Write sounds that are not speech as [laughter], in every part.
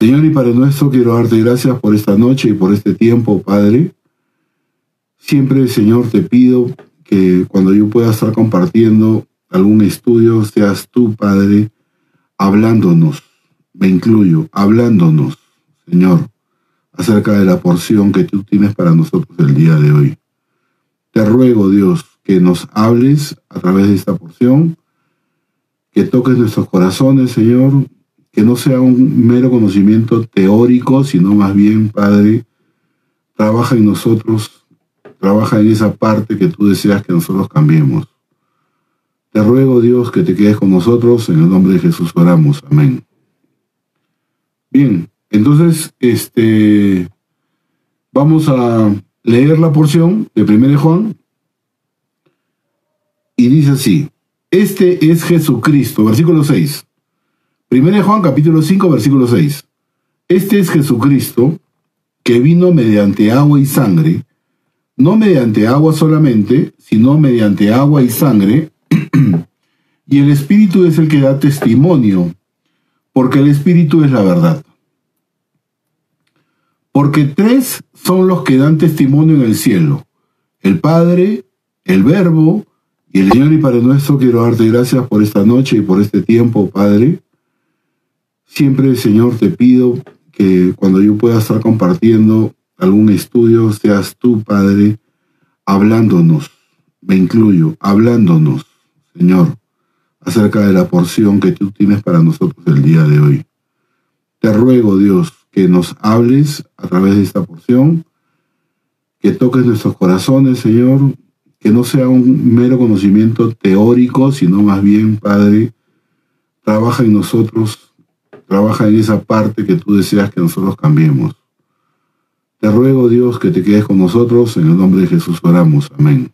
Señor y Padre nuestro, quiero darte gracias por esta noche y por este tiempo, Padre. Siempre, Señor, te pido que cuando yo pueda estar compartiendo algún estudio, seas tú, Padre, hablándonos, me incluyo, hablándonos, Señor, acerca de la porción que tú tienes para nosotros el día de hoy. Te ruego, Dios, que nos hables a través de esta porción, que toques nuestros corazones, Señor, que no sea un mero conocimiento teórico, sino más bien, Padre, trabaja en nosotros, trabaja en esa parte que tú deseas que nosotros cambiemos. Te ruego, Dios, que te quedes con nosotros, en el nombre de Jesús oramos, amén. Bien, entonces, este, vamos a leer la porción de 1 Juan, y dice así, este es Jesucristo, versículo 6. 1 Juan capítulo 5 versículo 6. Este es Jesucristo que vino mediante agua y sangre, no mediante agua solamente, sino mediante agua y sangre, [clears throat] y el Espíritu es el que da testimonio, porque el Espíritu es la verdad. Porque tres son los que dan testimonio en el cielo, el Padre, el Verbo y el Señor y Padre nuestro. Quiero darte gracias por esta noche y por este tiempo, Padre. Siempre, Señor, te pido que cuando yo pueda estar compartiendo algún estudio, seas tú, Padre, hablándonos, me incluyo, hablándonos, Señor, acerca de la porción que tú tienes para nosotros el día de hoy. Te ruego, Dios, que nos hables a través de esta porción, que toques nuestros corazones, Señor, que no sea un mero conocimiento teórico, sino más bien, Padre, trabaja en nosotros Trabaja en esa parte que tú deseas que nosotros cambiemos. Te ruego, Dios, que te quedes con nosotros. En el nombre de Jesús oramos. Amén.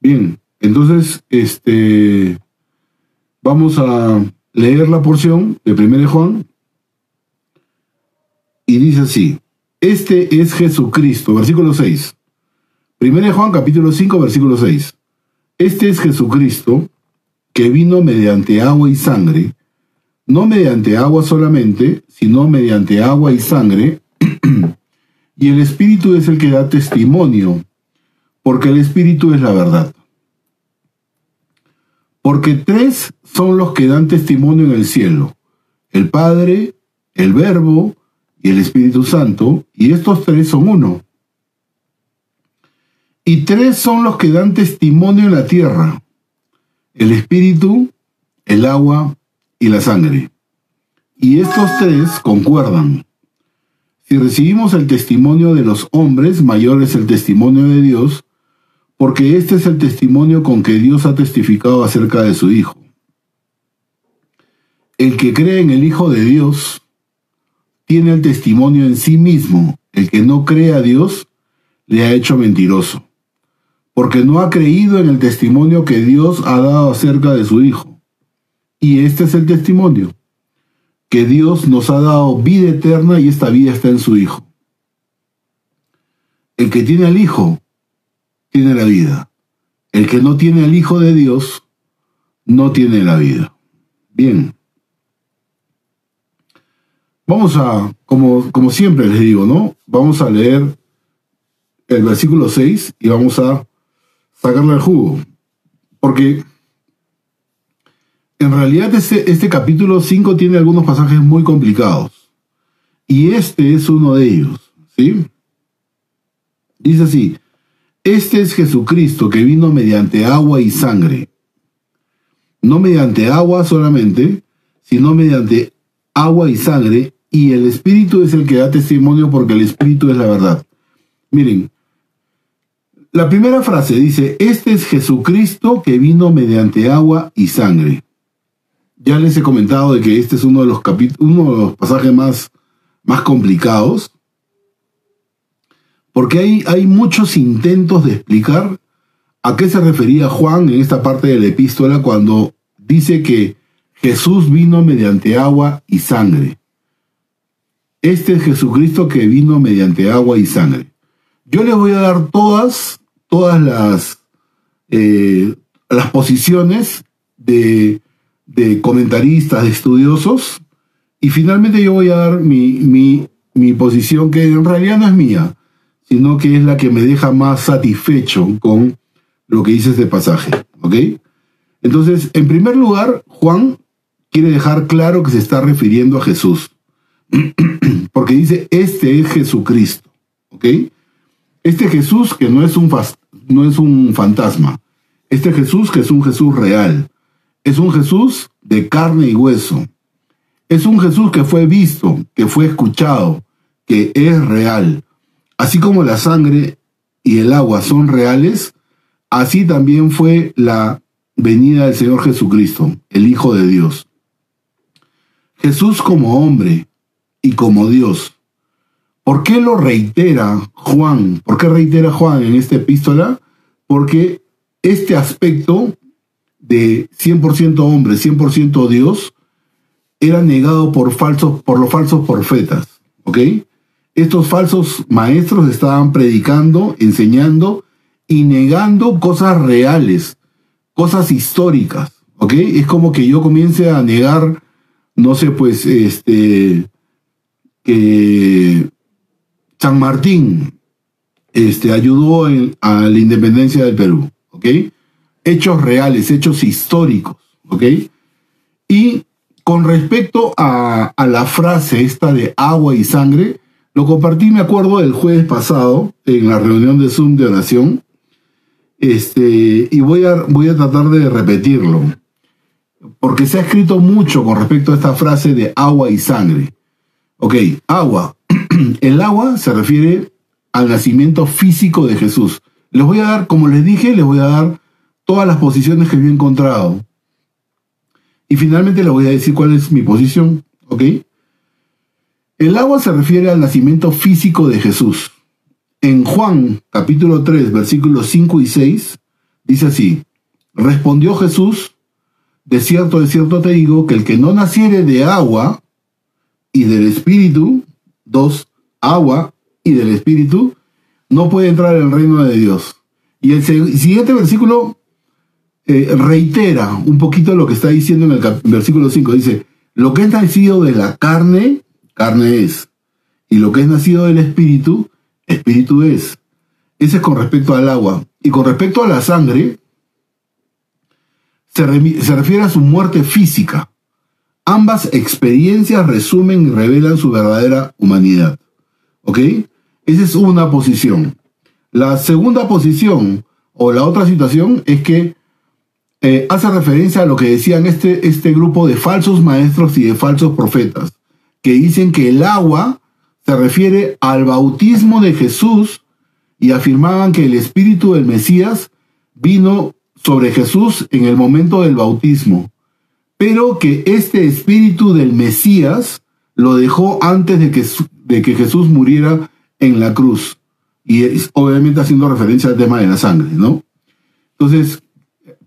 Bien, entonces, este, vamos a leer la porción de 1 Juan. Y dice así, este es Jesucristo, versículo 6. 1 Juan capítulo 5, versículo 6. Este es Jesucristo que vino mediante agua y sangre no mediante agua solamente, sino mediante agua y sangre, [clears throat] y el Espíritu es el que da testimonio, porque el Espíritu es la verdad. Porque tres son los que dan testimonio en el cielo, el Padre, el Verbo y el Espíritu Santo, y estos tres son uno. Y tres son los que dan testimonio en la tierra, el Espíritu, el agua y la sangre. Y estos tres concuerdan. Si recibimos el testimonio de los hombres, mayor es el testimonio de Dios, porque este es el testimonio con que Dios ha testificado acerca de su Hijo. El que cree en el Hijo de Dios tiene el testimonio en sí mismo. El que no cree a Dios le ha hecho mentiroso, porque no ha creído en el testimonio que Dios ha dado acerca de su Hijo. Y este es el testimonio, que Dios nos ha dado vida eterna y esta vida está en su Hijo. El que tiene al Hijo, tiene la vida. El que no tiene al Hijo de Dios, no tiene la vida. Bien. Vamos a, como, como siempre les digo, ¿no? Vamos a leer el versículo 6 y vamos a sacarle el jugo. Porque en realidad este, este capítulo 5 tiene algunos pasajes muy complicados. Y este es uno de ellos. ¿sí? Dice así, este es Jesucristo que vino mediante agua y sangre. No mediante agua solamente, sino mediante agua y sangre, y el Espíritu es el que da testimonio porque el Espíritu es la verdad. Miren, la primera frase dice, este es Jesucristo que vino mediante agua y sangre ya les he comentado de que este es uno de los, uno de los pasajes más, más complicados, porque hay, hay muchos intentos de explicar a qué se refería Juan en esta parte de la epístola cuando dice que Jesús vino mediante agua y sangre. Este es Jesucristo que vino mediante agua y sangre. Yo les voy a dar todas, todas las, eh, las posiciones de de comentaristas, de estudiosos, Y finalmente yo voy a dar mi, mi, mi posición, que en realidad no es mía, sino que es la que me deja más satisfecho con lo que dice este pasaje. ¿Ok? Entonces, en primer lugar, Juan quiere dejar claro que se está refiriendo a Jesús. [clears throat] Porque dice, este es Jesucristo. ¿Ok? Este Jesús que no es un, no es un fantasma. Este Jesús que es un Jesús real. Es un Jesús de carne y hueso. Es un Jesús que fue visto, que fue escuchado, que es real. Así como la sangre y el agua son reales, así también fue la venida del Señor Jesucristo, el Hijo de Dios. Jesús como hombre y como Dios. ¿Por qué lo reitera Juan? ¿Por qué reitera Juan en esta epístola? Porque este aspecto de 100% hombre, 100% Dios, era negado por, falsos, por los falsos profetas. ¿Ok? estos falsos maestros estaban predicando, enseñando y negando cosas reales, cosas históricas, ¿ok? Es como que yo comience a negar, no sé, pues, este, que San Martín este, ayudó a la independencia del Perú, ¿ok? Hechos reales, hechos históricos, ¿ok? Y con respecto a, la frase esta de agua y sangre, lo compartí, me acuerdo, el jueves pasado en la reunión de Zoom de oración. Este, y voy a, voy a tratar de repetirlo. Porque se ha escrito mucho con respecto a esta frase de agua y sangre. Ok, agua. [clears throat] El agua se refiere al nacimiento físico de Jesús. Les voy a dar, como les dije, les voy a dar todas las posiciones que yo he encontrado. Y finalmente les voy a decir cuál es mi posición. ¿Ok? El agua se refiere al nacimiento físico de Jesús. En Juan capítulo 3 versículos 5 y 6 dice así, respondió Jesús, de cierto, de cierto te digo, que el que no naciere de agua y del Espíritu, dos, agua y del Espíritu, no puede entrar en el reino de Dios. Y el siguiente versículo eh, reitera un poquito lo que está diciendo en el versículo 5. Dice, lo que es nacido de la carne, carne es. Y lo que es nacido del espíritu, espíritu es. Ese es con respecto al agua. Y con respecto a la sangre, se, refiere a su muerte física. Ambas experiencias resumen y revelan su verdadera humanidad. ¿Ok? Esa es una posición. La segunda posición o la otra situación es que eh, hace referencia a lo que decían este, este grupo de falsos maestros y de falsos profetas que dicen que el agua se refiere al bautismo de Jesús y afirmaban que el espíritu del Mesías vino sobre Jesús en el momento del bautismo, pero que este espíritu del Mesías lo dejó antes de que, de que Jesús muriera en la cruz. Y obviamente haciendo referencia al tema de la sangre, ¿no? Entonces,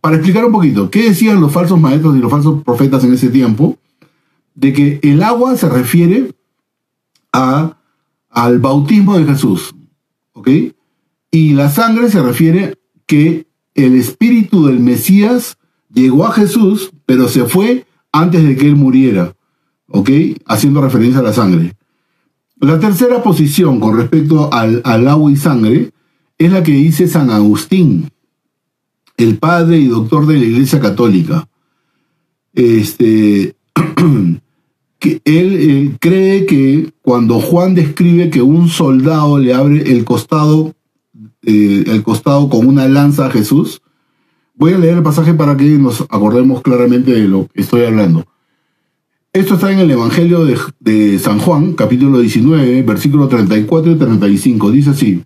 para explicar un poquito, ¿qué decían los falsos maestros y los falsos profetas en ese tiempo? de que el agua se refiere a, al bautismo de Jesús, ¿ok? Y la sangre se refiere que el espíritu del Mesías llegó a Jesús, pero se fue antes de que él muriera, ¿ok? Haciendo referencia a la sangre. La tercera posición con respecto al, al agua y sangre es la que dice San Agustín, el padre y doctor de la Iglesia Católica. Este, [clears throat] que él, cree que cuando Juan describe que un soldado le abre el costado, eh, el costado con una lanza a Jesús, voy a leer el pasaje para que nos acordemos claramente de lo que estoy hablando. Esto está en el Evangelio de, de San Juan, capítulo 19, versículos 34 y 35. Dice así,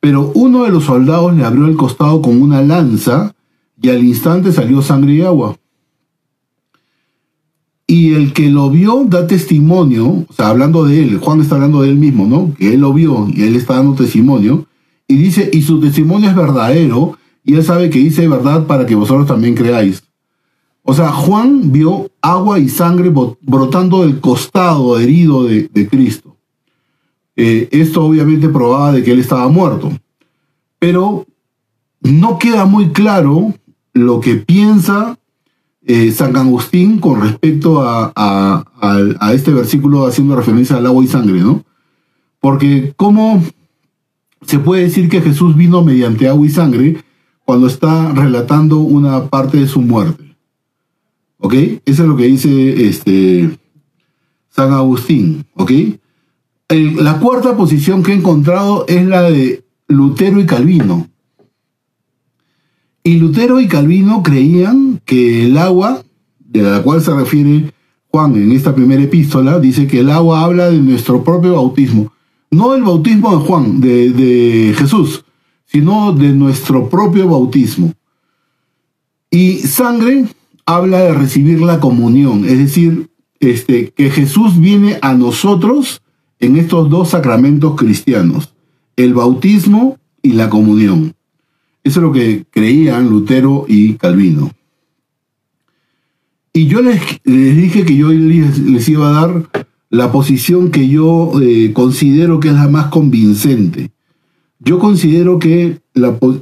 pero uno de los soldados le abrió el costado con una lanza y al instante salió sangre y agua. Y el que lo vio da testimonio, o sea, hablando de él, Juan está hablando de él mismo, ¿no? Que él lo vio y él está dando testimonio. Y dice, y su testimonio es verdadero, y él sabe que dice verdad para que vosotros también creáis. O sea, Juan vio agua y sangre brotando del costado herido de, Cristo. Eh, esto obviamente probaba de que él estaba muerto. Pero no queda muy claro lo que piensa eh, San Agustín con respecto a, este versículo haciendo referencia al agua y sangre, ¿no? Porque ¿cómo se puede decir que Jesús vino mediante agua y sangre cuando está relatando una parte de su muerte? ¿Ok? Eso es lo que dice este, San Agustín, ¿ok? La cuarta posición que he encontrado es la de Lutero y Calvino. Y Lutero y Calvino creían que el agua, de la cual se refiere Juan en esta primera epístola, dice que el agua habla de nuestro propio bautismo. No el bautismo de Juan, de, de Jesús, sino de nuestro propio bautismo. Y sangre habla de recibir la comunión, es decir, este, que Jesús viene a nosotros en estos dos sacramentos cristianos, el bautismo y la comunión. Eso es lo que creían Lutero y Calvino. Y yo les, dije que yo les, iba a dar la posición que yo eh, considero que es la más convincente. Yo considero que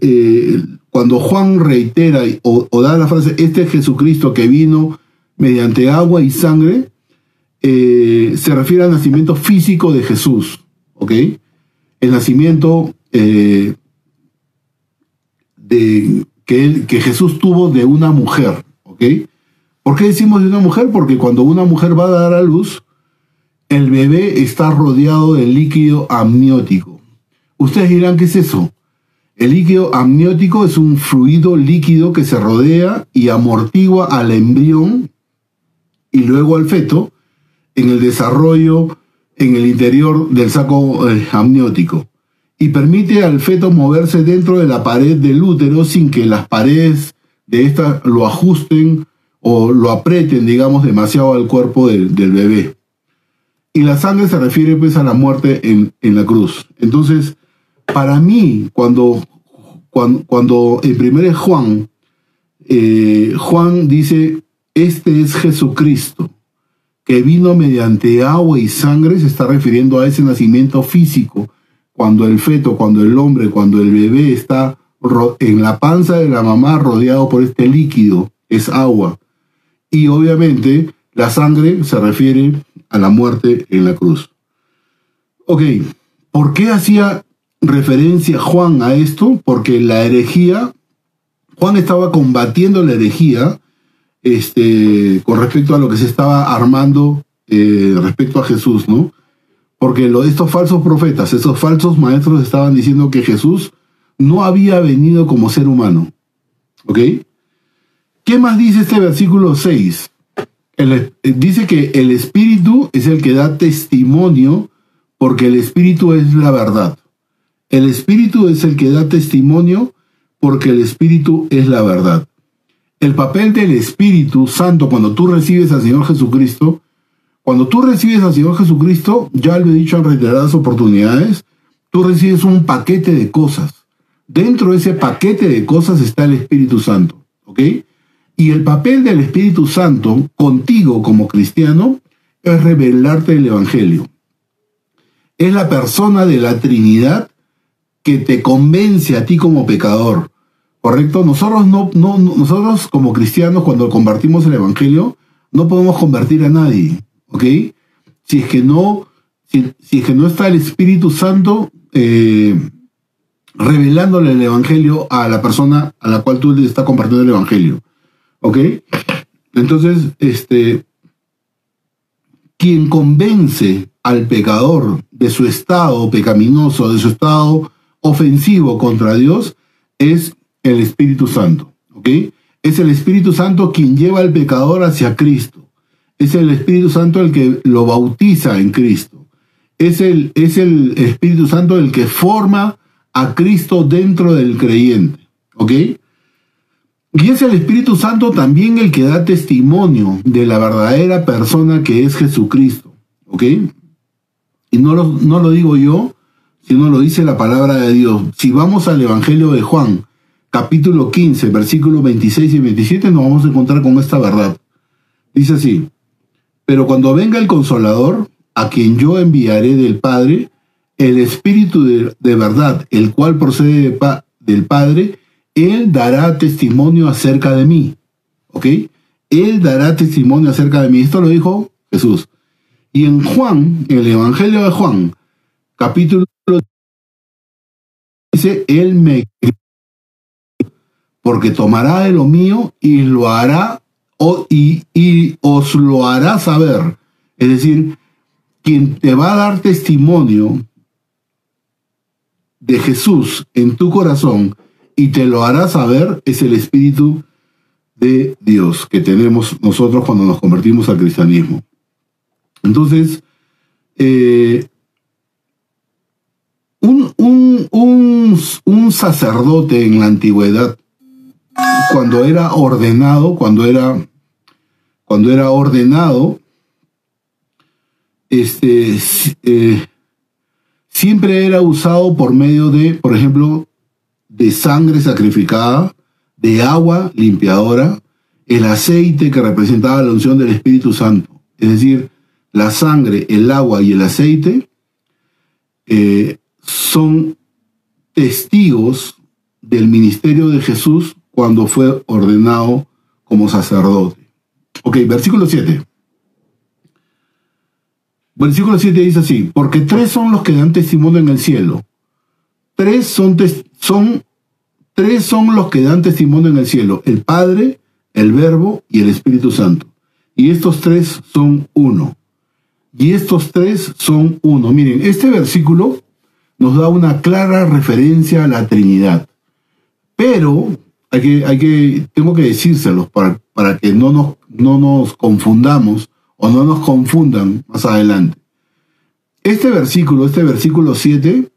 eh, cuando Juan reitera o, o, da la frase, este es Jesucristo que vino mediante agua y sangre, eh, se refiere al nacimiento físico de Jesús, ¿ok? El nacimiento eh, de, que, Jesús tuvo de una mujer, ¿ok? ¿Por qué decimos de una mujer? Porque cuando una mujer va a dar a luz, el bebé está rodeado de líquido amniótico. Ustedes dirán, ¿qué es eso? El líquido amniótico es un fluido líquido que se rodea y amortigua al embrión y luego al feto en el desarrollo en el interior del saco eh, amniótico y permite al feto moverse dentro de la pared del útero sin que las paredes de esta lo ajusten o lo aprieten, digamos, demasiado al cuerpo del, bebé. Y la sangre se refiere pues a la muerte en, la cruz. Entonces, para mí, cuando, cuando, en primer Juan, eh, Juan dice, este es Jesucristo, que vino mediante agua y sangre se está refiriendo a ese nacimiento físico, cuando el feto, cuando el hombre, cuando el bebé está en la panza de la mamá rodeado por este líquido, es agua. Y obviamente la sangre se refiere a la muerte en la cruz. Ok, ¿por qué hacía referencia Juan a esto? Porque la herejía, Juan estaba combatiendo la herejía este, con respecto a lo que se estaba armando eh, respecto a Jesús, ¿no? Porque lo, estos falsos profetas, esos falsos maestros estaban diciendo que Jesús no había venido como ser humano. ¿Ok? ¿Qué más dice este versículo 6? Eh, dice que el Espíritu es el que da testimonio porque el Espíritu es la verdad. El Espíritu es el que da testimonio porque el Espíritu es la verdad el papel del Espíritu Santo cuando tú recibes al Señor Jesucristo, cuando tú recibes al Señor Jesucristo, ya lo he dicho en reiteradas oportunidades, tú recibes un paquete de cosas. Dentro de ese paquete de cosas está el Espíritu Santo, ¿ok? Y el papel del Espíritu Santo contigo como cristiano es revelarte el Evangelio. Es la persona de la Trinidad que te convence a ti como pecador, ¿Correcto? Nosotros, no, no, nosotros como cristianos, cuando compartimos el Evangelio, no podemos convertir a nadie, ¿ok? Si es que no, si, es que no está el Espíritu Santo eh, revelándole el Evangelio a la persona a la cual tú le estás compartiendo el Evangelio, ¿ok? Entonces, este, quien convence al pecador de su estado pecaminoso, de su estado ofensivo contra Dios, es el Espíritu Santo. ¿Ok? Es el Espíritu Santo quien lleva al pecador hacia Cristo. Es el Espíritu Santo el que lo bautiza en Cristo. Es el, es el Espíritu Santo el que forma a Cristo dentro del creyente. ¿Ok? Y es el Espíritu Santo también el que da testimonio de la verdadera persona que es Jesucristo. ¿Ok? Y no lo, no lo digo yo, sino lo dice la palabra de Dios. Si vamos al Evangelio de Juan, capítulo 15, versículos 26 y 27, nos vamos a encontrar con esta verdad. Dice así, pero cuando venga el consolador, a quien yo enviaré del Padre, el Espíritu de, verdad, el cual procede del Padre, Él dará testimonio acerca de mí. ¿Ok? Él dará testimonio acerca de mí. Esto lo dijo Jesús. Y en Juan, en el Evangelio de Juan, capítulo dice, Él me porque tomará de lo mío y lo hará y, y os lo hará saber. Es decir, quien te va a dar testimonio de Jesús en tu corazón y te lo hará saber es el Espíritu de Dios que tenemos nosotros cuando nos convertimos al cristianismo. Entonces, eh, un, un, sacerdote en la antigüedad, cuando era ordenado, cuando era, cuando era ordenado, este, eh, siempre era usado por medio de, por ejemplo, de sangre sacrificada, de agua limpiadora, el aceite que representaba la unción del Espíritu Santo. Es decir, la sangre, el agua y el aceite eh, son testigos del ministerio de Jesús cuando fue ordenado como sacerdote. Ok, versículo 7. Versículo 7 dice así, porque tres son los que dan testimonio en el cielo. Tres son, son Tres son los que dan testimonio en el cielo, el Padre, el Verbo y el Espíritu Santo. Y estos tres son uno. Y estos tres son uno. Miren, este versículo nos da una clara referencia a la Trinidad. Pero hay que, hay que, tengo que decírselos para, para que no nos, no nos confundamos o no nos confundan más adelante. Este versículo, este versículo 7,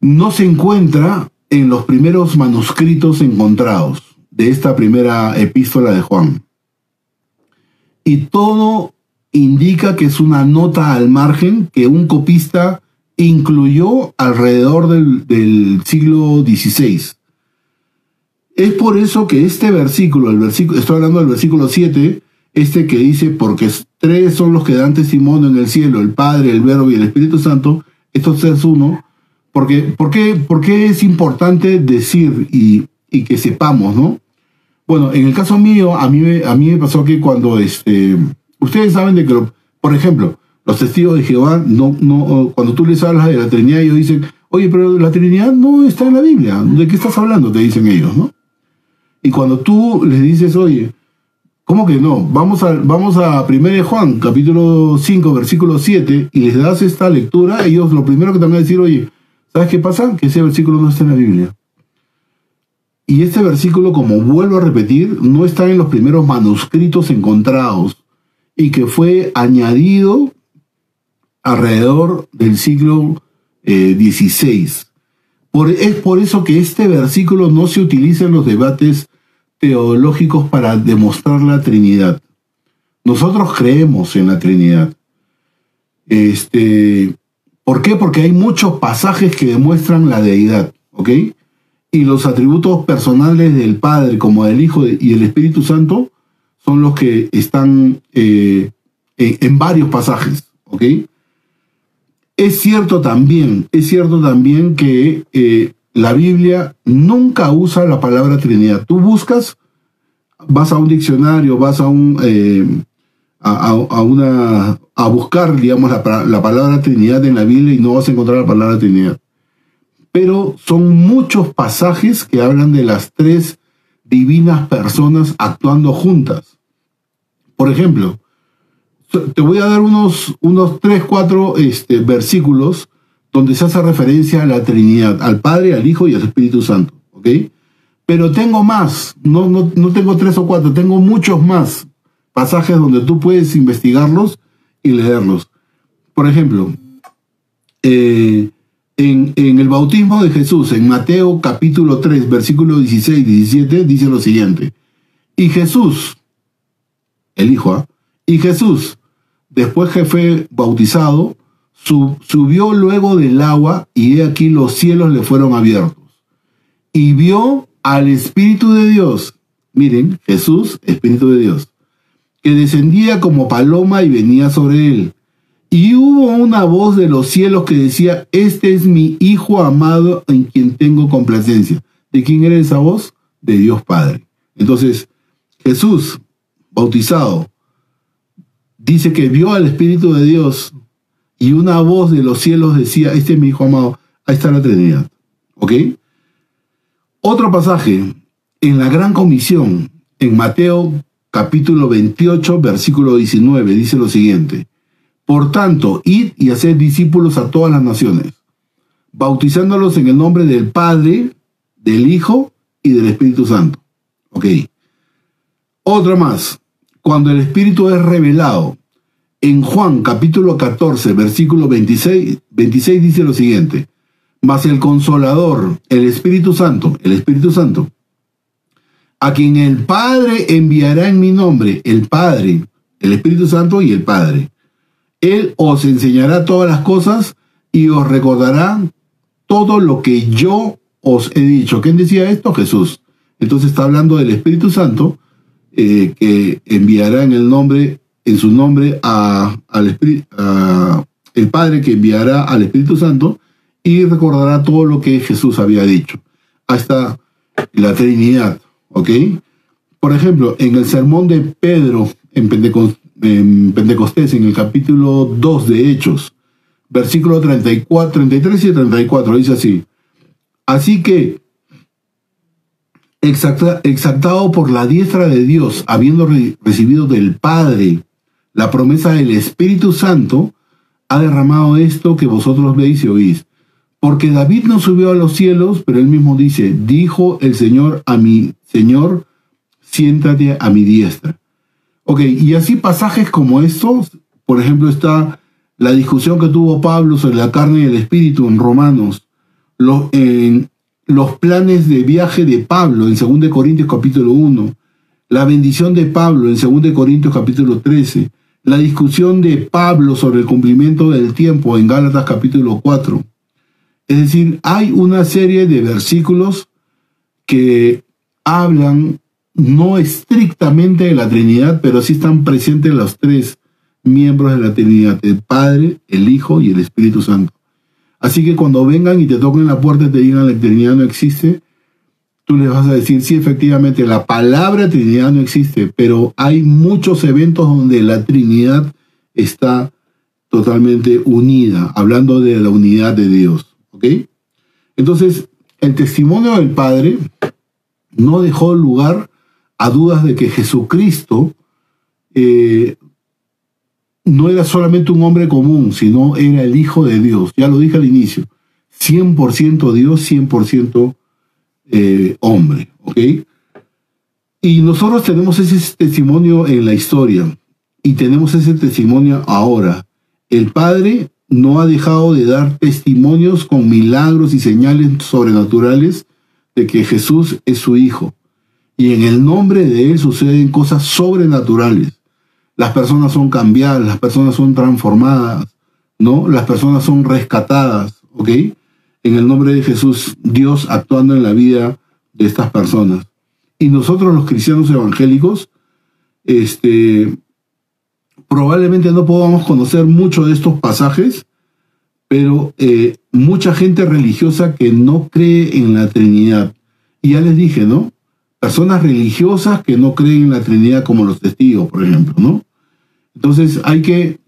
no se encuentra en los primeros manuscritos encontrados de esta primera epístola de Juan. Y todo indica que es una nota al margen que un copista incluyó alrededor del, siglo XVI. Es por eso que este versículo, el versículo, estoy hablando del versículo 7, este que dice, porque tres son los que dan testimonio en el cielo, el Padre, el Verbo y el Espíritu Santo, estos tres uno, porque, ¿por, qué, es importante decir y, que sepamos, no? Bueno, en el caso mío, a mí, a mí me pasó que cuando, este, ustedes saben de que, por ejemplo, los testigos de Jehová, no, no, cuando tú les hablas de la Trinidad, ellos dicen, oye, pero la Trinidad no está en la Biblia, ¿de qué estás hablando? Te dicen ellos, ¿no? Y cuando tú les dices, oye, ¿cómo que no? Vamos a, vamos a 1 Juan, capítulo 5, versículo 7, y les das esta lectura, ellos lo primero que te van a decir, oye, ¿Sabes qué pasa? Que ese versículo no está en la Biblia. Y este versículo, como vuelvo a repetir, no está en los primeros manuscritos encontrados y que fue añadido alrededor del siglo XVI. Eh, es por eso que este versículo no se utiliza en los debates teológicos para demostrar la Trinidad. Nosotros creemos en la Trinidad. Este, ¿Por qué? Porque hay muchos pasajes que demuestran la deidad, ¿ok? Y los atributos personales del Padre, como del Hijo y del Espíritu Santo, son los que están eh, en varios pasajes, ¿ok? Es cierto también, es cierto también que eh, la Biblia nunca usa la palabra Trinidad. Tú buscas, vas a un diccionario, vas a un, eh, a, una, a buscar, digamos, la, palabra Trinidad en la Biblia y no vas a encontrar la palabra Trinidad. Pero son muchos pasajes que hablan de las tres divinas personas actuando juntas. Por ejemplo, te voy a dar unos, unos tres, cuatro este, versículos donde se hace referencia a la Trinidad, al Padre, al Hijo y al Espíritu Santo. ¿Ok? Pero tengo más, no, no, no tengo tres o cuatro, tengo muchos más pasajes donde tú puedes investigarlos y leerlos. Por ejemplo, eh, en, el bautismo de Jesús, en Mateo capítulo 3, versículo 16 y 17, dice lo siguiente. Y Jesús, el Hijo, ¿ah? y Jesús, después que fue bautizado, subió luego del agua y he aquí los cielos le fueron abiertos. Y vio al Espíritu de Dios. Miren, Jesús, Espíritu de Dios que descendía como paloma y venía sobre él. Y hubo una voz de los cielos que decía, este es mi Hijo amado en quien tengo complacencia. ¿De quién era esa voz? De Dios Padre. Entonces, Jesús, bautizado, dice que vio al Espíritu de Dios y una voz de los cielos decía, este es mi hijo amado, ahí está la Trinidad. ¿Ok? Otro pasaje, en la Gran Comisión, en Mateo capítulo 28, versículo 19, dice lo siguiente. Por tanto, id y haced discípulos a todas las naciones, bautizándolos en el nombre del Padre, del Hijo y del Espíritu Santo. Ok. Otra más. Cuando el Espíritu es revelado, en Juan capítulo 14, versículo 26, 26 dice lo siguiente. Mas el consolador, el Espíritu Santo, el Espíritu Santo, a quien el Padre enviará en mi nombre, el Padre, el Espíritu Santo y el Padre. Él os enseñará todas las cosas y os recordará todo lo que yo os he dicho. ¿Quién decía esto? Jesús. Entonces está hablando del Espíritu Santo eh, que enviará en el nombre, en su nombre a, al el Padre que enviará al Espíritu Santo y recordará todo lo que Jesús había dicho. Hasta la Trinidad. ¿Ok? Por ejemplo, en el sermón de Pedro en, Pentecostés, en el capítulo 2 de Hechos, versículo 34, 33 y 34, dice así. Así que, exaltado por la diestra de Dios, habiendo recibido del Padre la promesa del Espíritu Santo, ha derramado esto que vosotros veis y oís. Porque David no subió a los cielos, pero él mismo dice, dijo el Señor a mi Señor, siéntate a mi diestra. Ok, y así pasajes como estos, por ejemplo, está la discusión que tuvo Pablo sobre la carne y el espíritu en Romanos, los, en los planes de viaje de Pablo en 2 Corintios capítulo 1, la bendición de Pablo en 2 Corintios capítulo 13, la discusión de Pablo sobre el cumplimiento del tiempo en Gálatas capítulo 4. Es decir, hay una serie de versículos que hablan no estrictamente de la Trinidad, pero sí están presentes los tres miembros de la Trinidad, el Padre, el Hijo y el Espíritu Santo. Así que cuando vengan y te toquen la puerta y te digan la Trinidad no existe, tú les vas a decir, sí, efectivamente, la palabra Trinidad no existe, pero hay muchos eventos donde la Trinidad está totalmente unida, hablando de la unidad de Dios. ¿Ok? Entonces, el testimonio del Padre no dejó lugar a dudas de que Jesucristo eh, no era solamente un hombre común, sino era el Hijo de Dios. Ya lo dije al inicio. 100% Dios, 100% eh, hombre. ¿Ok? Y nosotros tenemos ese testimonio en la historia y tenemos ese testimonio ahora. El Padre no ha dejado de dar testimonios con milagros y señales sobrenaturales de que Jesús es su Hijo. Y en el nombre de Él suceden cosas sobrenaturales. Las personas son cambiadas, las personas son transformadas, ¿no? Las personas son rescatadas, ¿ok? En el nombre de Jesús, Dios actuando en la vida de estas personas. Y nosotros los cristianos evangélicos, este, probablemente no podamos conocer mucho de estos pasajes, pero eh, mucha gente religiosa que no cree en la Trinidad. Y ya les dije, ¿no? Personas religiosas que no creen en la Trinidad como los testigos, por ejemplo, ¿no? Entonces hay que,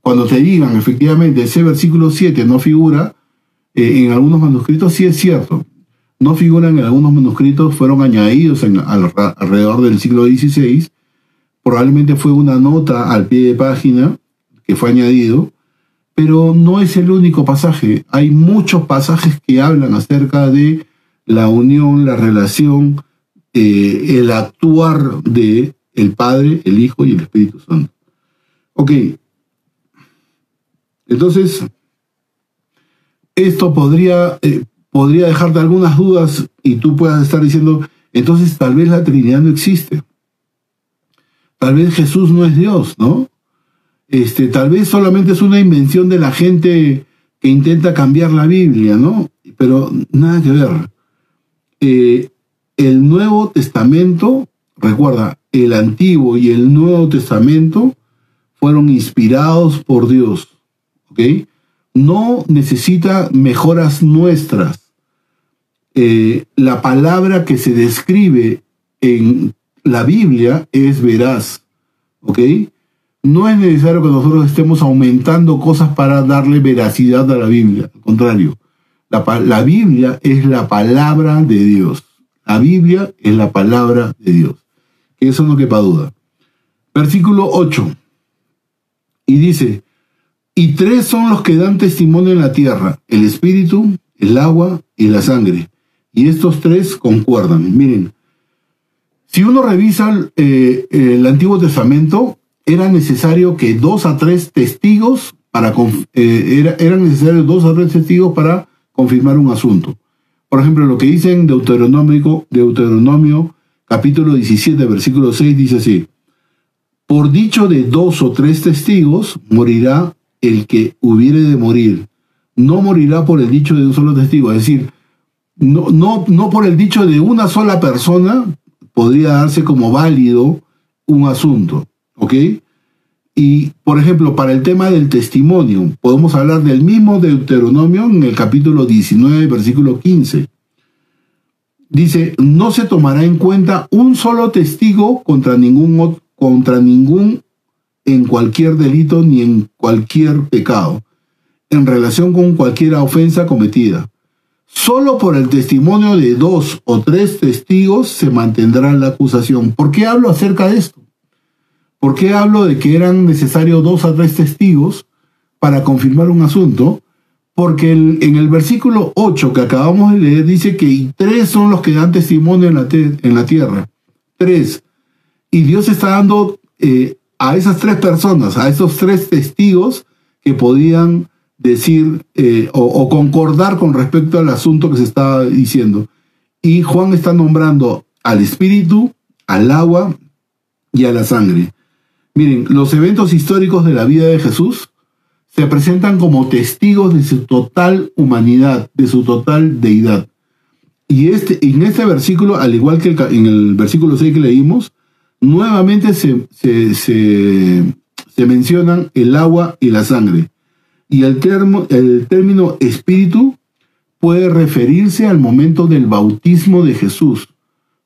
cuando te digan efectivamente ese versículo 7 no figura eh, en algunos manuscritos, sí es cierto. No figuran en algunos manuscritos, fueron añadidos alrededor del siglo XVI. Probablemente fue una nota al pie de página que fue añadido, pero no es el único pasaje. Hay muchos pasajes que hablan acerca de la unión, la relación, eh, el actuar de el Padre, el Hijo y el Espíritu Santo. Ok. Entonces, esto podría, eh, podría dejarte algunas dudas y tú puedas estar diciendo, entonces tal vez la Trinidad no existe. Tal vez Jesús no es Dios, ¿no? Este, tal vez solamente es una invención de la gente que intenta cambiar la Biblia, ¿no? Pero nada que ver. Eh, el Nuevo Testamento, recuerda, el Antiguo y el Nuevo Testamento fueron inspirados por Dios, ¿ok? No necesita mejoras nuestras. Eh, la palabra que se describe en la Biblia es veraz, ¿ok? No es necesario que nosotros estemos aumentando cosas para darle veracidad a la Biblia, al contrario, la, Biblia es la palabra de Dios. La Biblia es la palabra de Dios. Eso no quepa duda. Versículo 8. Y dice, y tres son los que dan testimonio en la tierra, el espíritu, el agua y la sangre. Y estos tres concuerdan. Miren, si uno revisa eh, el Antiguo Testamento, era necesario que dos a tres testigos para eh, era, eran necesarios dos a tres testigos para confirmar un asunto. Por ejemplo, lo que dice en Deuteronomio, Deuteronomio capítulo 17, versículo 6 dice así: Por dicho de dos o tres testigos morirá el que hubiere de morir. No morirá por el dicho de un solo testigo, es decir, no, no, no por el dicho de una sola persona podría darse como válido un asunto, ¿ok? Y, por ejemplo, para el tema del testimonio, podemos hablar del mismo Deuteronomio en el capítulo 19, versículo 15. Dice, no se tomará en cuenta un solo testigo contra ningún, contra ningún en cualquier delito ni en cualquier pecado, en relación con cualquier ofensa cometida. Solo por el testimonio de dos o tres testigos se mantendrá la acusación. ¿Por qué hablo acerca de esto? ¿Por qué hablo de que eran necesarios dos o tres testigos para confirmar un asunto? Porque en el versículo 8 que acabamos de leer dice que tres son los que dan testimonio en la, en la tierra. Tres. Y Dios está dando eh, a esas tres personas, a esos tres testigos que podían decir eh, o, concordar con respecto al asunto que se estaba diciendo. Y Juan está nombrando al espíritu, al agua y a la sangre. Miren, los eventos históricos de la vida de Jesús se presentan como testigos de su total humanidad, de su total deidad. Y este, en este versículo, al igual que en el versículo 6 que leímos, nuevamente se, se, mencionan el agua y la sangre. Y el, el término espíritu puede referirse al momento del bautismo de Jesús,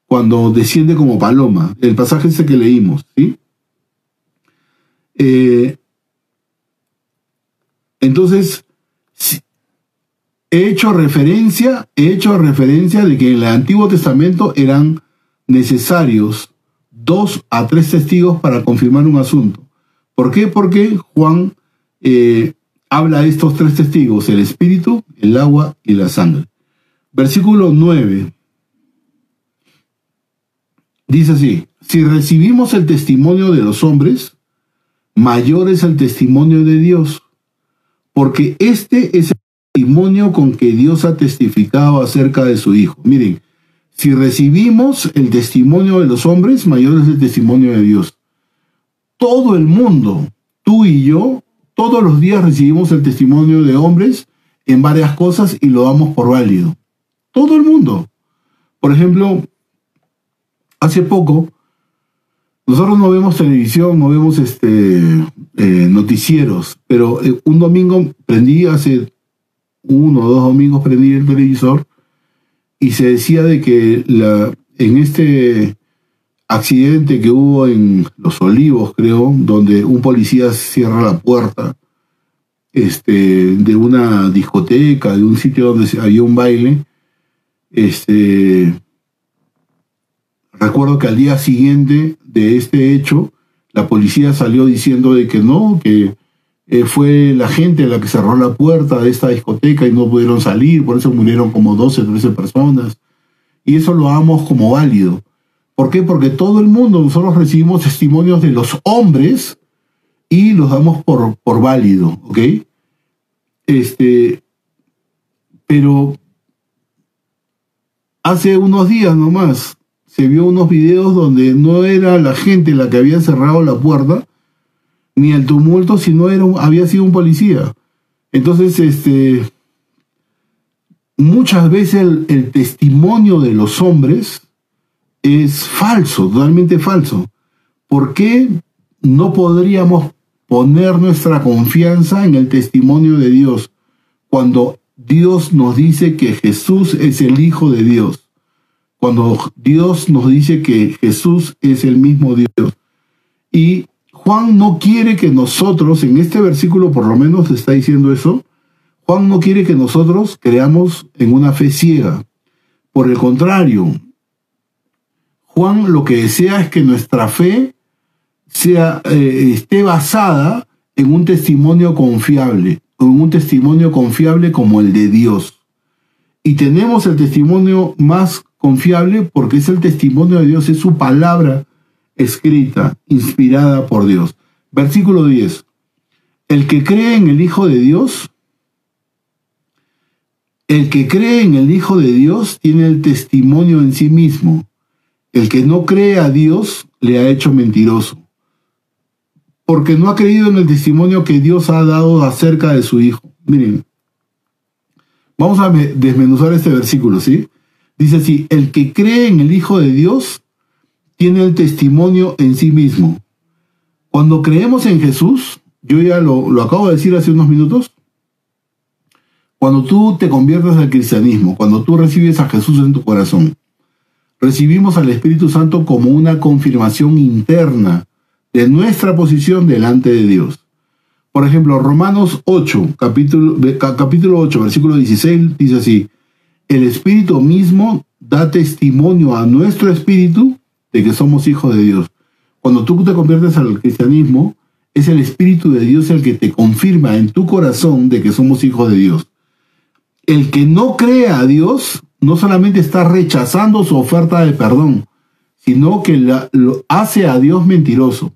cuando desciende como paloma, el pasaje ese que leímos, ¿sí? Eh, entonces, he hecho referencia, he hecho referencia de que en el Antiguo Testamento eran necesarios dos a tres testigos para confirmar un asunto. ¿Por qué? Porque Juan eh, habla de estos tres testigos, el espíritu, el agua y la sangre. Versículo 9. Dice así, si recibimos el testimonio de los hombres, mayor es el testimonio de Dios, porque este es el testimonio con que Dios ha testificado acerca de su Hijo. Miren, si recibimos el testimonio de los hombres, mayor es el testimonio de Dios. Todo el mundo, tú y yo, todos los días recibimos el testimonio de hombres en varias cosas y lo damos por válido. Todo el mundo. Por ejemplo, hace poco nosotros no vemos televisión, no vemos este, eh, noticieros, pero eh, un domingo prendí, hace uno o dos domingos prendí el televisor y se decía de que la, en este accidente que hubo en Los Olivos, creo, donde un policía cierra la puerta este, de una discoteca, de un sitio donde había un baile, este, Recuerdo que al día siguiente de este hecho, la policía salió diciendo de que no, que eh, fue la gente la que cerró la puerta de esta discoteca y no pudieron salir, por eso murieron como 12, 13 personas. Y eso lo damos como válido. ¿Por qué? Porque todo el mundo, nosotros recibimos testimonios de los hombres y los damos por, por válido, ¿ok? Este, pero hace unos días nomás, se vio unos videos donde no era la gente la que había cerrado la puerta, ni el tumulto, sino era había sido un policía. Entonces, este, muchas veces el, el testimonio de los hombres es falso, totalmente falso. ¿Por qué no podríamos poner nuestra confianza en el testimonio de Dios cuando Dios nos dice que Jesús es el Hijo de Dios? cuando Dios nos dice que Jesús es el mismo Dios. Y Juan no quiere que nosotros, en este versículo por lo menos está diciendo eso, Juan no quiere que nosotros creamos en una fe ciega. Por el contrario, Juan lo que desea es que nuestra fe sea, eh, esté basada en un testimonio confiable, en un testimonio confiable como el de Dios. Y tenemos el testimonio más confiable porque es el testimonio de Dios, es su palabra escrita, inspirada por Dios. Versículo 10. El que cree en el Hijo de Dios, el que cree en el Hijo de Dios tiene el testimonio en sí mismo. El que no cree a Dios le ha hecho mentiroso, porque no ha creído en el testimonio que Dios ha dado acerca de su Hijo. Miren, vamos a desmenuzar este versículo, ¿sí? Dice así, el que cree en el Hijo de Dios tiene el testimonio en sí mismo. Cuando creemos en Jesús, yo ya lo, lo acabo de decir hace unos minutos, cuando tú te conviertes al cristianismo, cuando tú recibes a Jesús en tu corazón, recibimos al Espíritu Santo como una confirmación interna de nuestra posición delante de Dios. Por ejemplo, Romanos 8, capítulo, capítulo 8, versículo 16, dice así, el Espíritu mismo da testimonio a nuestro espíritu de que somos hijos de Dios. Cuando tú te conviertes al cristianismo, es el Espíritu de Dios el que te confirma en tu corazón de que somos hijos de Dios. El que no cree a Dios no solamente está rechazando su oferta de perdón, sino que lo hace a Dios mentiroso.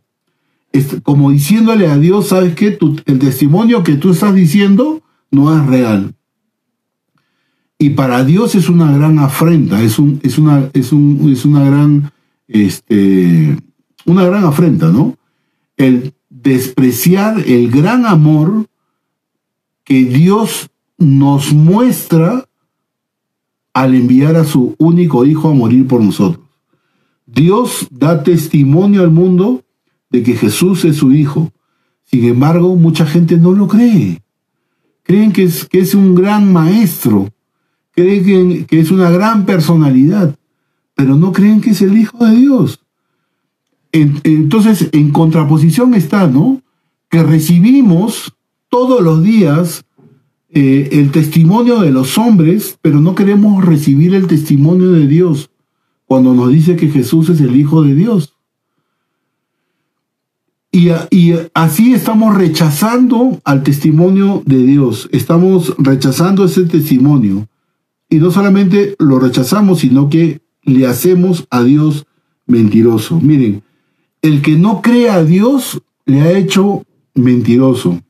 Es como diciéndole a Dios, ¿sabes qué? el testimonio que tú estás diciendo no es real. Y para Dios es una gran afrenta, es, un, es, una, es, un, es una, gran, este, una gran afrenta, ¿no? El despreciar el gran amor que Dios nos muestra al enviar a su único hijo a morir por nosotros. Dios da testimonio al mundo de que Jesús es su hijo. Sin embargo, mucha gente no lo cree. Creen que es, que es un gran maestro, creen que, es una gran personalidad, pero no creen que es el Hijo de Dios. entonces, en contraposición está, ¿no? Que recibimos todos los días eh, el testimonio de los hombres, pero no queremos recibir el testimonio de Dios cuando nos dice que Jesús es el Hijo de Dios. Y, y, así estamos rechazando al testimonio de Dios, estamos rechazando ese testimonio. Y no solamente lo rechazamos, sino que le hacemos a Dios mentiroso. Miren, el que no cree a Dios le ha hecho mentiroso.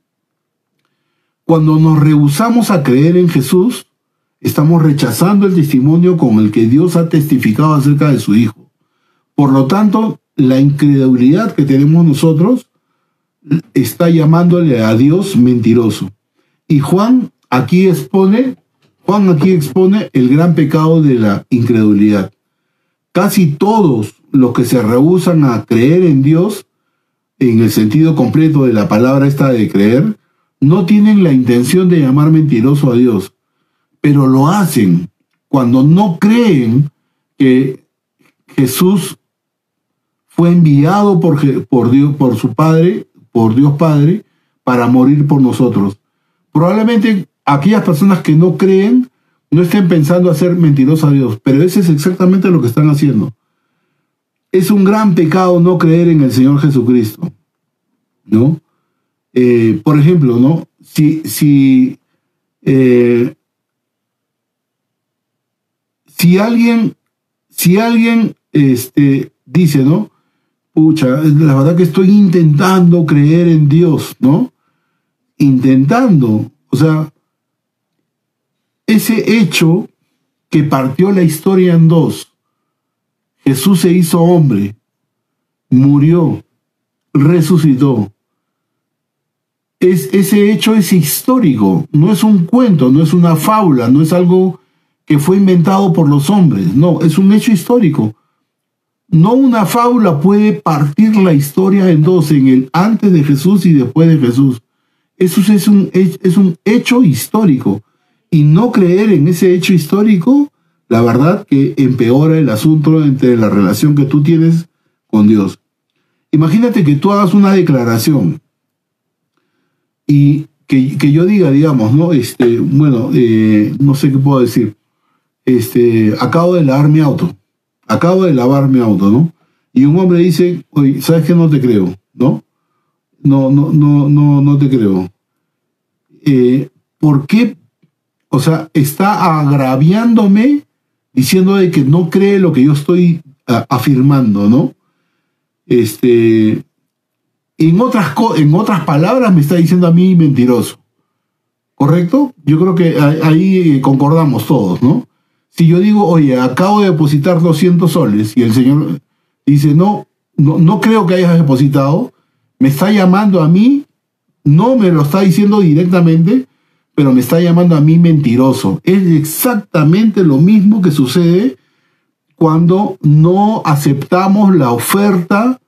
Cuando nos rehusamos a creer en Jesús, estamos rechazando el testimonio con el que Dios ha testificado acerca de su Hijo. Por lo tanto, la incredulidad que tenemos nosotros está llamándole a Dios mentiroso. Y Juan aquí expone Juan aquí expone el gran pecado de la incredulidad. Casi todos los que se rehusan a creer en Dios, en el sentido completo de la palabra esta de creer, no tienen la intención de llamar mentiroso a Dios, pero lo hacen cuando no creen que Jesús fue enviado por, por, Dios, por su Padre, por Dios Padre, para morir por nosotros. Probablemente aquellas personas que no creen no estén pensando hacer mentiroso a Dios, pero ese es exactamente lo que están haciendo. Es un gran pecado no creer en el Señor Jesucristo, ¿no? Eh, por ejemplo, ¿no? Si, si, eh, si alguien, si alguien este, dice, ¿no? Pucha, la verdad que estoy intentando creer en Dios, ¿no? Intentando, o sea, ese hecho que partió la historia en dos. Jesús se hizo hombre, murió, resucitó. Es, ese hecho es histórico, no es un cuento, no es una fábula, no es algo que fue inventado por los hombres, no, es un hecho histórico. No una fábula puede partir la historia en dos, en el antes de Jesús y después de Jesús. Eso es un, es un hecho histórico y no creer en ese hecho histórico, la verdad que empeora el asunto entre la relación que tú tienes con Dios. Imagínate que tú hagas una declaración y que, yo diga, digamos, ¿no? Este, bueno, eh, no sé qué puedo decir. Este, acabo de lavar mi auto. Acabo de lavar mi auto, ¿no? Y un hombre dice, oye, ¿sabes qué? No te creo, ¿no? No, no, no, no, no te creo. Eh, ¿Por qué? O sea, está agraviándome diciendo de que no cree lo que yo estoy afirmando, ¿no? Este, en otras, en otras palabras me está diciendo a mí mentiroso. ¿Correcto? Yo creo que ahí concordamos todos, ¿no? Si yo digo, oye, acabo de depositar 200 soles y el señor dice, no, no, no creo que hayas depositado, me está llamando a mí, no me lo está diciendo directamente, pero me está llamando a mí mentiroso. Es exactamente lo mismo que sucede cuando no aceptamos la oferta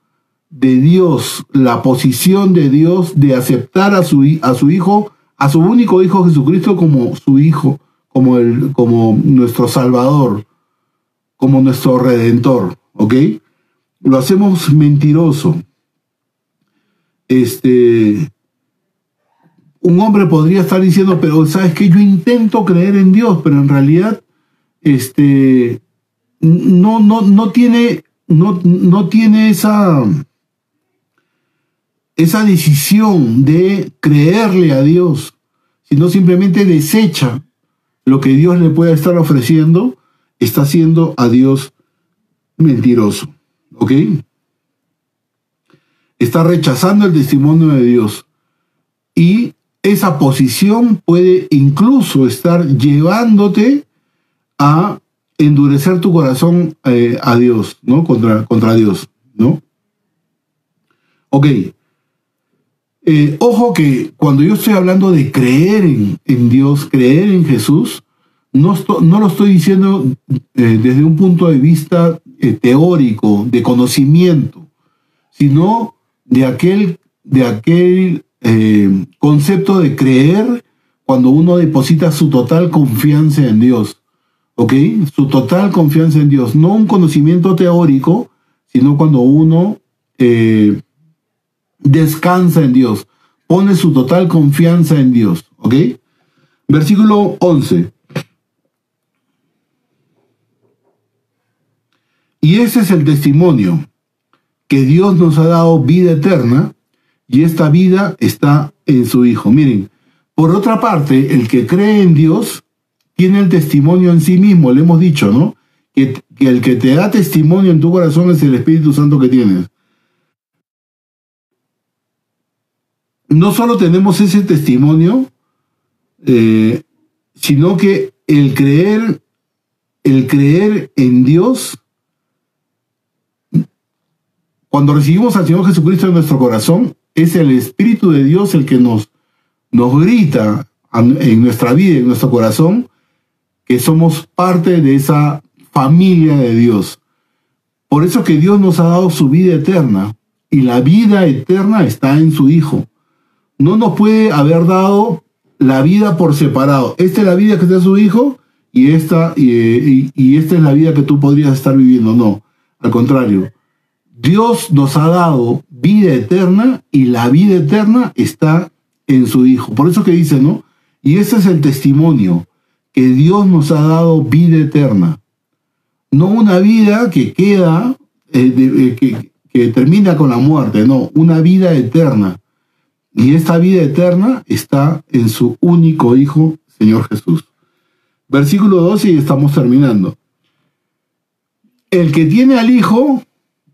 de Dios, la posición de Dios de aceptar a su, a su Hijo, a su único Hijo Jesucristo como su Hijo, como, el, como nuestro Salvador, como nuestro Redentor, ¿ok? Lo hacemos mentiroso. Este, un hombre podría estar diciendo, pero sabes que yo intento creer en Dios, pero en realidad, este, no, no, no tiene, no, no tiene esa, esa decisión de creerle a Dios, sino simplemente desecha lo que Dios le pueda estar ofreciendo, está haciendo a Dios mentiroso. ¿Ok? Está rechazando el testimonio de Dios. Y esa posición puede incluso estar llevándote a endurecer tu corazón eh, a Dios, ¿no? Contra, contra Dios, ¿no? Ok, eh, ojo que cuando yo estoy hablando de creer en, Dios, creer en Jesús, no, no lo estoy diciendo eh, desde un punto de vista teórico, de conocimiento, sino de aquel, de aquel concepto de creer cuando uno deposita su total confianza en Dios. ¿Ok? Su total confianza en Dios. No un conocimiento teórico, sino cuando uno descansa en Dios, pone su total confianza en Dios. ¿Ok? Versículo 11. Y ese es el testimonio, que Dios nos ha dado vida eterna y esta vida está en su Hijo. Miren, por otra parte, el que cree en Dios tiene el testimonio en sí mismo, le hemos dicho, ¿no? Que, el que te da testimonio en tu corazón es el Espíritu Santo que tienes. no solo tenemos ese testimonio, eh, sino que el creer, el creer en Dios, cuando recibimos al Señor Jesucristo en nuestro corazón, es el Espíritu de Dios el que nos, nos grita en nuestra vida, en nuestro corazón, que somos parte de esa familia de Dios. Por eso que Dios nos ha dado su vida eterna y la vida eterna está en su Hijo no nos puede haber dado la vida por separado. Esta es la vida que está su hijo y esta, y, esta es la vida que tú podrías estar viviendo. No, al contrario. Dios nos ha dado vida eterna y la vida eterna está en su Hijo. Por eso que dice, ¿no? Y ese es el testimonio, que Dios nos ha dado vida eterna. No una vida que queda, eh, eh, que, que termina con la muerte, no, una vida eterna. Y esta vida eterna está en su único Hijo, Señor Jesús. Versículo 12 y estamos terminando. El que tiene al Hijo,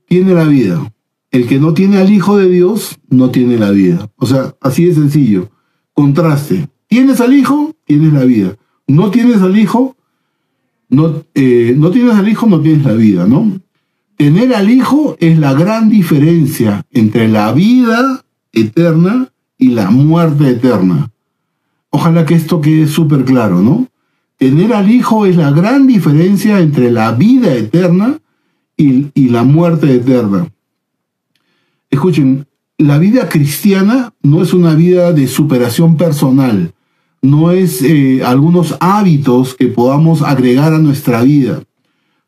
tiene la vida. El que no tiene al Hijo de Dios, no tiene la vida. O sea, así de sencillo. Contraste. Tienes al Hijo, tienes la vida. No tienes al Hijo, no, eh, no tienes al Hijo, no tienes la vida, ¿no? Tener al Hijo es la gran diferencia entre la vida eterna y la muerte eterna. Ojalá que esto quede súper claro, ¿no? Tener al Hijo es la gran diferencia entre la vida eterna y, y la muerte eterna. Escuchen, la vida cristiana no es una vida de superación personal, no es eh, algunos hábitos que podamos agregar a nuestra vida,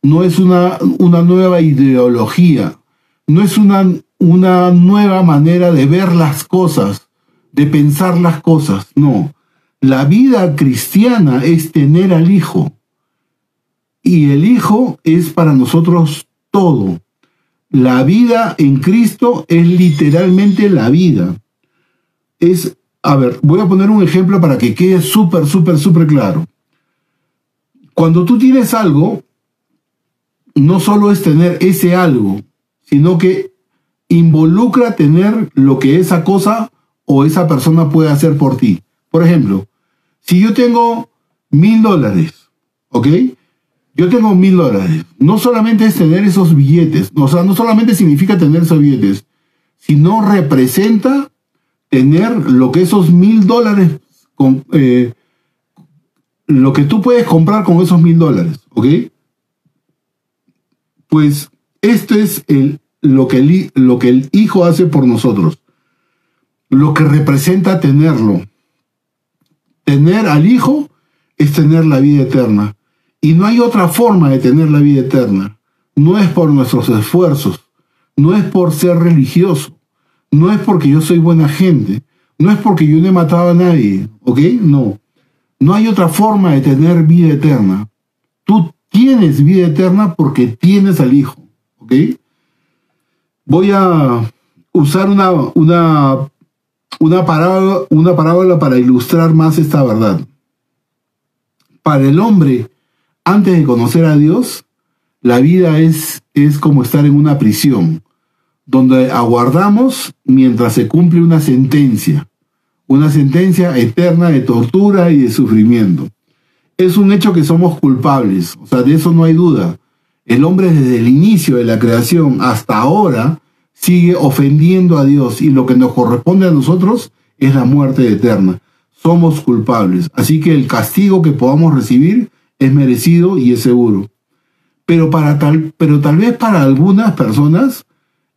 no es una, una nueva ideología, no es una, una nueva manera de ver las cosas, de pensar las cosas, no. La vida cristiana es tener al Hijo. Y el Hijo es para nosotros todo. La vida en Cristo es literalmente la vida. Es a ver, voy a poner un ejemplo para que quede súper, súper, súper claro. Cuando tú tienes algo, no solo es tener ese algo, sino que involucra tener lo que esa cosa o esa persona puede hacer por ti. Por ejemplo, si yo tengo mil dólares, ¿ok? Yo tengo mil dólares. No solamente es tener esos billetes, o sea, no solamente significa tener esos billetes, sino representa tener lo que esos mil dólares, eh, lo que tú puedes comprar con esos mil dólares, ¿ok? Pues esto es lo que el hijo hace por nosotros, lo que representa tenerlo. Tener al hijo es tener la vida eterna. Y no hay otra forma de tener la vida eterna. No es por nuestros esfuerzos, no es por ser religioso, no es porque yo soy buena gente, no es porque yo no he matado a nadie, ¿ok? No. No hay otra forma de tener vida eterna. Tú tienes vida eterna porque tienes al Hijo, ¿ok? Voy a usar una, una, una, una parábola para ilustrar más esta verdad. Para el hombre, antes de conocer a Dios, la vida es, es como estar en una prisión donde aguardamos mientras se cumple una sentencia, una sentencia eterna de tortura y de sufrimiento. Es un hecho que somos culpables, o sea, de eso no hay duda. El hombre desde el inicio de la creación hasta ahora sigue ofendiendo a Dios y lo que nos corresponde a nosotros es la muerte eterna. Somos culpables, así que el castigo que podamos recibir es merecido y es seguro. Pero, para tal, pero tal vez para algunas personas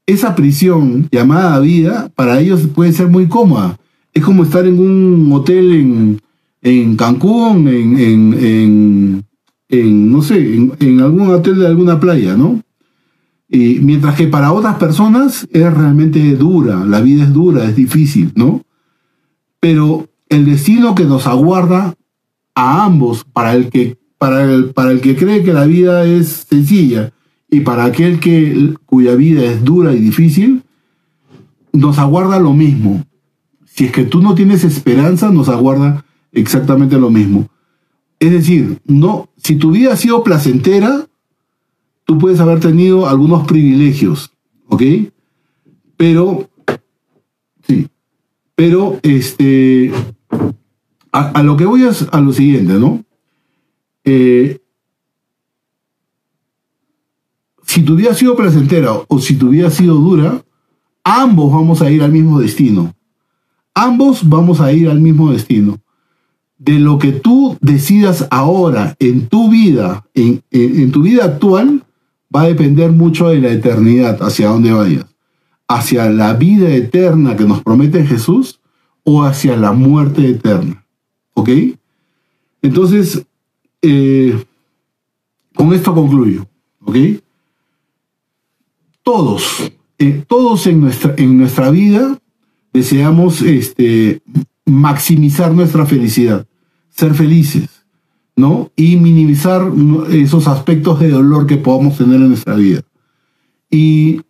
esa prisión llamada vida para ellos puede ser muy cómoda. Es como estar en un hotel en, en Cancún, en, en, en, no sé, en, algún hotel de alguna playa, ¿no? Y mientras que para otras personas es realmente dura, la vida es dura, es difícil, ¿no? Pero el destino que nos aguarda a ambos, para el que, para el, para el que cree que la vida es sencilla y para aquel que, cuya vida es dura y difícil, nos aguarda lo mismo. Si es que tú no tienes esperanza, nos aguarda exactamente lo mismo. Es decir, no, si tu vida ha sido placentera, tú puedes haber tenido algunos privilegios, ¿ok? Pero, sí, pero este, a, lo que voy es a lo siguiente, ¿no? Eh, si tu vida ha sido placentera o si tu vida ha sido dura, ambos vamos a ir al mismo destino. Ambos vamos a ir al mismo destino. De lo que tú decidas ahora en tu vida, en, tu vida actual, va a depender mucho de la eternidad, hacia dónde vayas. Hacia la vida eterna que nos promete Jesús o hacia la muerte eterna. ¿Ok? Entonces, eh, con esto concluyo. ¿Ok? todos, eh, todos en nuestra, en nuestra vida deseamos este, maximizar nuestra felicidad, ser felices, ¿no? Y minimizar esos aspectos de dolor que podamos tener en nuestra vida. Y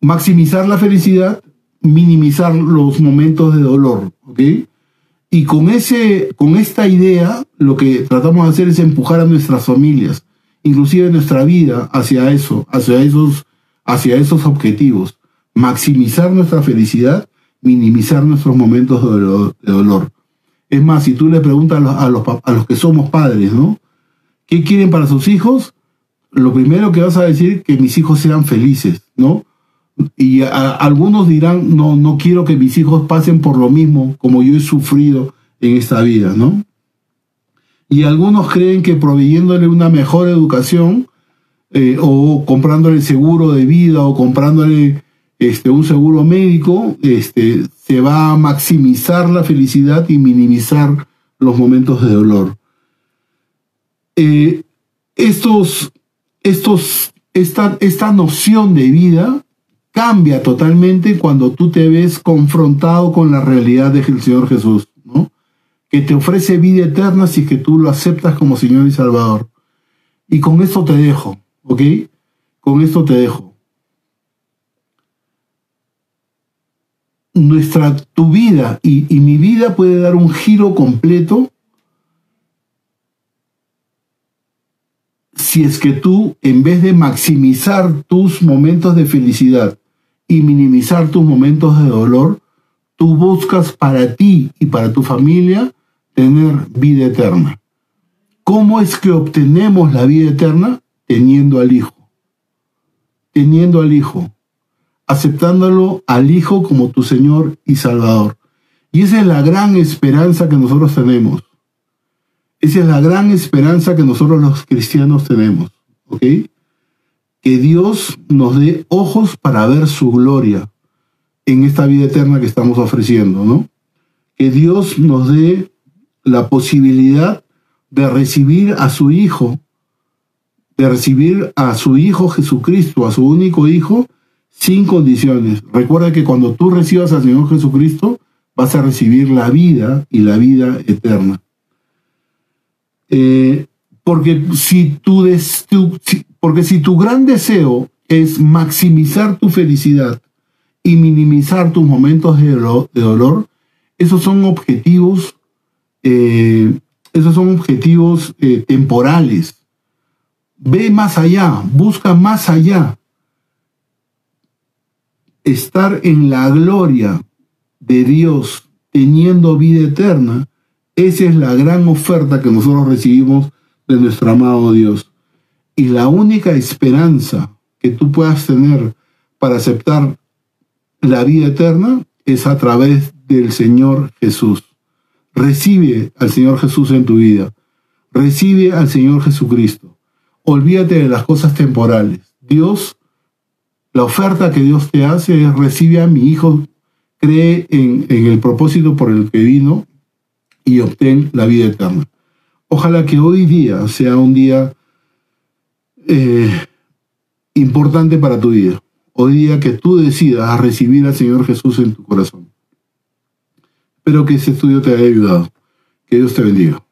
maximizar la felicidad, minimizar los momentos de dolor, ¿ok? Y con, ese, con esta idea, lo que tratamos de hacer es empujar a nuestras familias, inclusive nuestra vida, hacia eso, hacia esos hacia esos objetivos, maximizar nuestra felicidad, minimizar nuestros momentos de dolor. Es más, si tú le preguntas a los, a los, que somos padres, ¿no? ¿Qué quieren para sus hijos? Lo primero que vas a decir que mis hijos sean felices, ¿no? Y algunos dirán, no, no quiero que mis hijos pasen por lo mismo como yo he sufrido en esta vida, ¿no? Y algunos creen que proveyéndole una mejor educación, eh, o comprándole seguro de vida o comprándole este, un seguro médico, este, se va a maximizar la felicidad y minimizar los momentos de dolor. Eh, estos, estos, esta, esta noción de vida cambia totalmente cuando tú te ves confrontado con la realidad del Señor Jesús, ¿no? que te ofrece vida eterna si que tú lo aceptas como Señor y Salvador. Y con esto te dejo, ¿ok? Con esto te dejo. Nuestra, tu vida y, y mi vida puede dar un giro completo si es que tú, en vez de maximizar tus momentos de felicidad y minimizar tus momentos de dolor, tú buscas para ti y para tu familia tener vida eterna. ¿Cómo es que obtenemos la vida eterna? Teniendo al Hijo. Teniendo al Hijo. Aceptándolo al Hijo como tu Señor y Salvador. Y esa es la gran esperanza que nosotros tenemos. Esa es la gran esperanza que nosotros los cristianos tenemos. ¿Ok? Que Dios nos dé ojos para ver su gloria en esta vida eterna que estamos ofreciendo, ¿no? Que Dios nos dé la posibilidad de recibir a su Hijo, de recibir a su Hijo Jesucristo, a su único Hijo, sin condiciones. Recuerda que cuando tú recibas al Señor Jesucristo, vas a recibir la vida y la vida eterna. Eh, porque si tú, porque si tu gran deseo es maximizar tu felicidad y minimizar tus momentos de, dolor, esos son objetivos, eh, esos son objetivos eh, temporales. Ve más allá, busca más allá. Estar en la gloria de Dios teniendo vida eterna, esa es la gran oferta que nosotros recibimos de nuestro amado Dios. Y la única esperanza que tú puedas tener para aceptar la vida eterna es a través del Señor Jesús. Recibe al Señor Jesús en tu vida. Recibe al Señor Jesucristo. Olvídate de las cosas temporales. Dios, la oferta que Dios te hace es recibe a mi Hijo, cree en, en el propósito por el que vino y obtén la vida eterna. Ojalá que hoy día sea un día eh, importante para tu vida. Hoy día que tú decidas recibir al Señor Jesús en tu corazón. Espero que ese estudio te haya ayudado. Que Dios te bendiga.